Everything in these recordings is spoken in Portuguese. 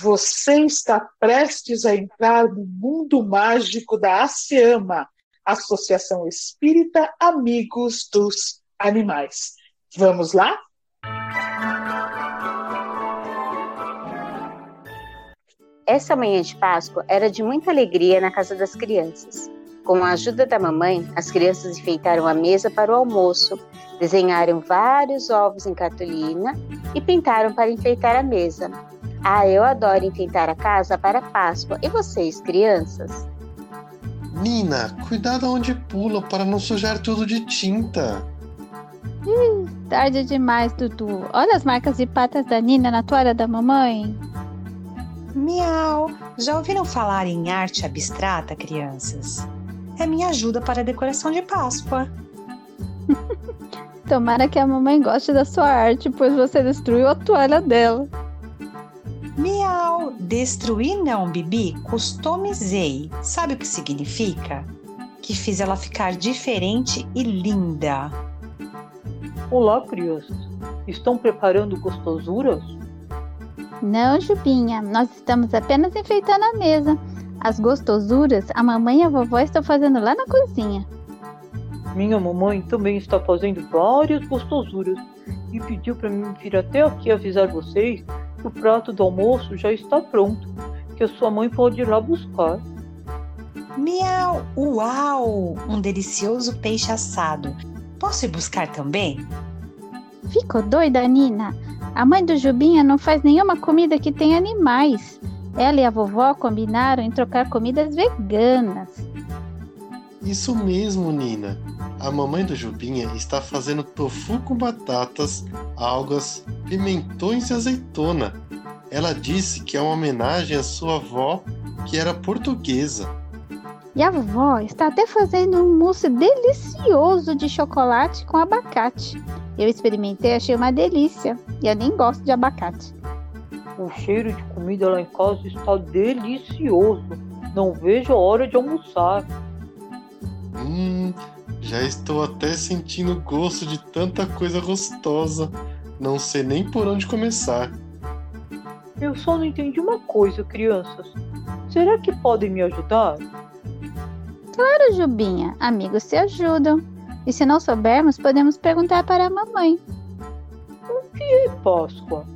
Você está prestes a entrar no mundo mágico da ASEAMA, Associação Espírita Amigos dos Animais. Vamos lá? Essa manhã de Páscoa era de muita alegria na casa das crianças. Com a ajuda da mamãe, as crianças enfeitaram a mesa para o almoço, desenharam vários ovos em cartolina e pintaram para enfeitar a mesa. Ah, eu adoro enfeitar a casa para a Páscoa. E vocês, crianças? Nina, cuidado onde pula para não sujar tudo de tinta. Ih, tarde demais, Dudu. Olha as marcas de patas da Nina na toalha da mamãe. Miau! Já ouviram falar em arte abstrata, crianças? É minha ajuda para a decoração de Páscoa. Tomara que a mamãe goste da sua arte, pois você destruiu a toalha dela. Miau! Destruir não, Bibi. Customizei. Sabe o que significa? Que fiz ela ficar diferente e linda. Olá, crianças. Estão preparando gostosuras? Não, Jubinha, nós estamos apenas enfeitando a mesa. As gostosuras a mamãe e a vovó estão fazendo lá na cozinha. Minha mamãe também está fazendo várias gostosuras e pediu para mim vir até aqui avisar vocês que o prato do almoço já está pronto, que a sua mãe pode ir lá buscar. Miau! Uau! Um delicioso peixe assado. Posso ir buscar também? Ficou doida, Nina? A mãe do Jubinha não faz nenhuma comida que tenha animais. Ela e a vovó combinaram em trocar comidas veganas. Isso mesmo, Nina. A mamãe do Jubinha está fazendo tofu com batatas, algas, pimentões e azeitona. Ela disse que é uma homenagem à sua avó, que era portuguesa. E a vovó está até fazendo um mousse delicioso de chocolate com abacate. Eu experimentei, achei uma delícia. E eu nem gosto de abacate. O cheiro de comida lá em casa está delicioso. Não vejo a hora de almoçar. Hum, já estou até sentindo o gosto de tanta coisa gostosa. Não sei nem por onde começar. Eu só não entendi uma coisa, crianças. Será que podem me ajudar? Claro, Jubinha. Amigos se ajudam. E se não soubermos, podemos perguntar para a mamãe. O que é Páscoa?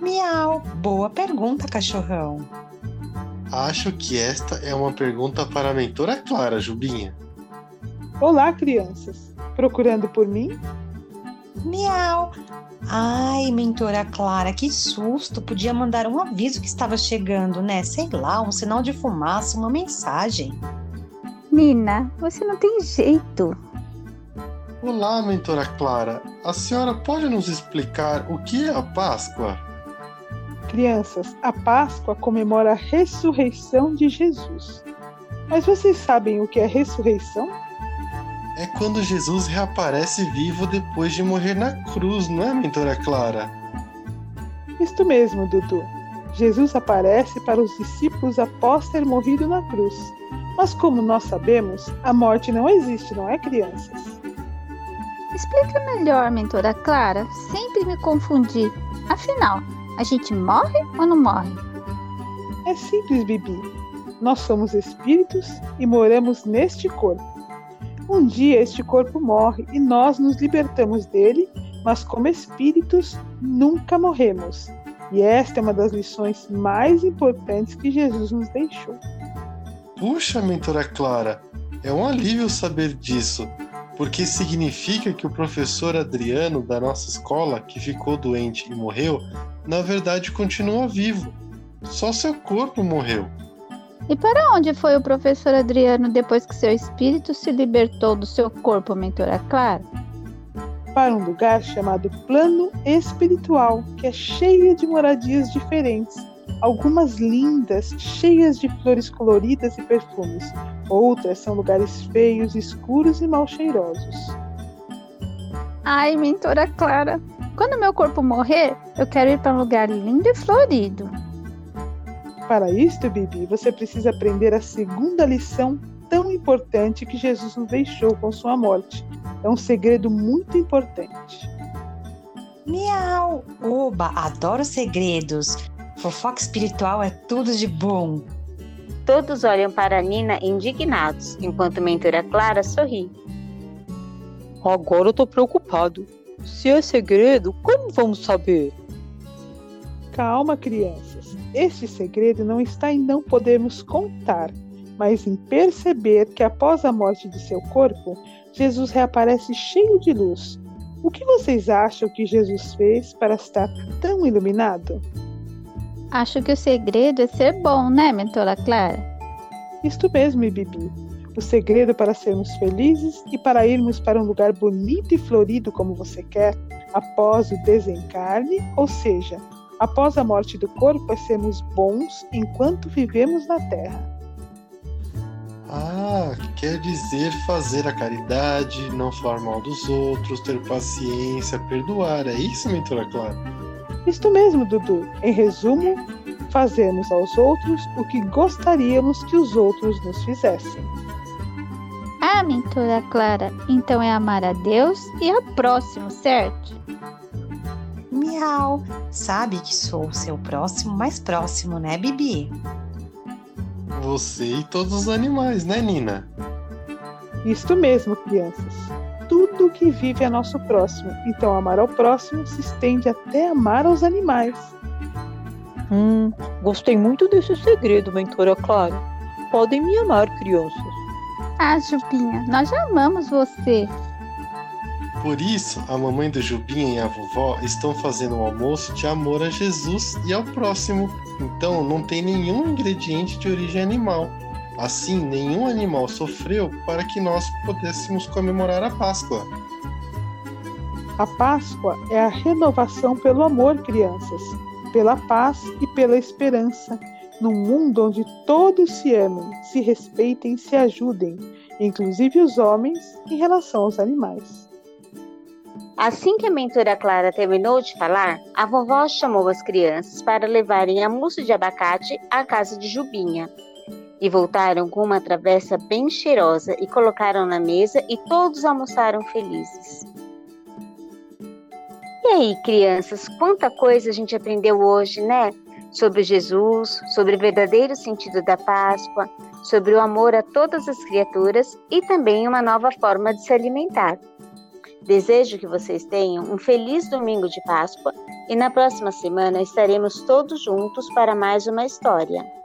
Miau! Boa pergunta, cachorrão. Acho que esta é uma pergunta para a mentora Clara, Jubinha. Olá, crianças. Procurando por mim? Miau! Ai, mentora Clara, que susto! Podia mandar um aviso que estava chegando, né? Sei lá, um sinal de fumaça, uma mensagem. Nina, você não tem jeito. Olá, mentora Clara. A senhora pode nos explicar o que é a Páscoa? Crianças, a Páscoa comemora a ressurreição de Jesus. Mas vocês sabem o que é ressurreição? É quando Jesus reaparece vivo depois de morrer na cruz, não é, mentora Clara? Isto mesmo, Dudu. Jesus aparece para os discípulos após ter morrido na cruz. Mas como nós sabemos, a morte não existe, não é, crianças? Explica melhor, mentora Clara. Sempre me confundi. Afinal, a gente morre ou não morre? É simples, Bibi. Nós somos espíritos e moramos neste corpo. Um dia este corpo morre e nós nos libertamos dele, mas como espíritos nunca morremos. E esta é uma das lições mais importantes que Jesus nos deixou. Puxa, mentora Clara, é um alívio saber disso porque significa que o professor Adriano da nossa escola, que ficou doente e morreu, na verdade continua vivo. Só seu corpo morreu. E para onde foi o professor Adriano depois que seu espírito se libertou do seu corpo, mentora Clara? Para um lugar chamado Plano Espiritual, que é cheio de moradias diferentes, algumas lindas, cheias de flores coloridas e perfumes, Outras são lugares feios, escuros e mal cheirosos. Ai, mentora Clara, quando meu corpo morrer, eu quero ir para um lugar lindo e florido. Para isto, Bibi, você precisa aprender a segunda lição tão importante que Jesus nos deixou com sua morte. É um segredo muito importante. Miau! Oba, adoro segredos. Fofoca espiritual é tudo de bom. Todos olham para Nina indignados, enquanto mentora Clara sorri. Agora eu tô preocupado. Se é segredo, como vamos saber? Calma, crianças. Este segredo não está em não podermos contar, mas em perceber que após a morte de seu corpo, Jesus reaparece cheio de luz. O que vocês acham que Jesus fez para estar tão iluminado? Acho que o segredo é ser bom, né, mentora Clara? Isto mesmo, Bibi. O segredo para sermos felizes e para irmos para um lugar bonito e florido como você quer, após o desencarne, ou seja, após a morte do corpo, é sermos bons enquanto vivemos na Terra. Ah, quer dizer fazer a caridade, não falar mal dos outros, ter paciência, perdoar. É isso, mentora Clara? Isto mesmo, Dudu. Em resumo, fazemos aos outros o que gostaríamos que os outros nos fizessem. Ah, mentora Clara, então é amar a Deus e ao próximo, certo? Miau. Sabe que sou o seu próximo mais próximo, né, Bibi? Você e todos os animais, né, Nina? Isto mesmo, crianças. Tudo que vive é nosso próximo. Então, amar ao próximo se estende até amar aos animais. Hum, gostei muito desse segredo, mentora Clara. Podem me amar, crianças. Ah, Jupinha, nós já amamos você. Por isso, a mamãe do Jubinha e a vovó estão fazendo um almoço de amor a Jesus e ao próximo. Então, não tem nenhum ingrediente de origem animal. Assim, nenhum animal sofreu para que nós pudéssemos comemorar a Páscoa. A Páscoa é a renovação pelo amor, crianças, pela paz e pela esperança, num mundo onde todos se amem, se respeitem e se ajudem, inclusive os homens, em relação aos animais. Assim que a mentora Clara terminou de falar, a vovó chamou as crianças para levarem a mousse de abacate à casa de Jubinha. E voltaram com uma travessa bem cheirosa e colocaram na mesa e todos almoçaram felizes. E aí, crianças, quanta coisa a gente aprendeu hoje, né? Sobre Jesus, sobre o verdadeiro sentido da Páscoa, sobre o amor a todas as criaturas e também uma nova forma de se alimentar. Desejo que vocês tenham um feliz domingo de Páscoa e na próxima semana estaremos todos juntos para mais uma história.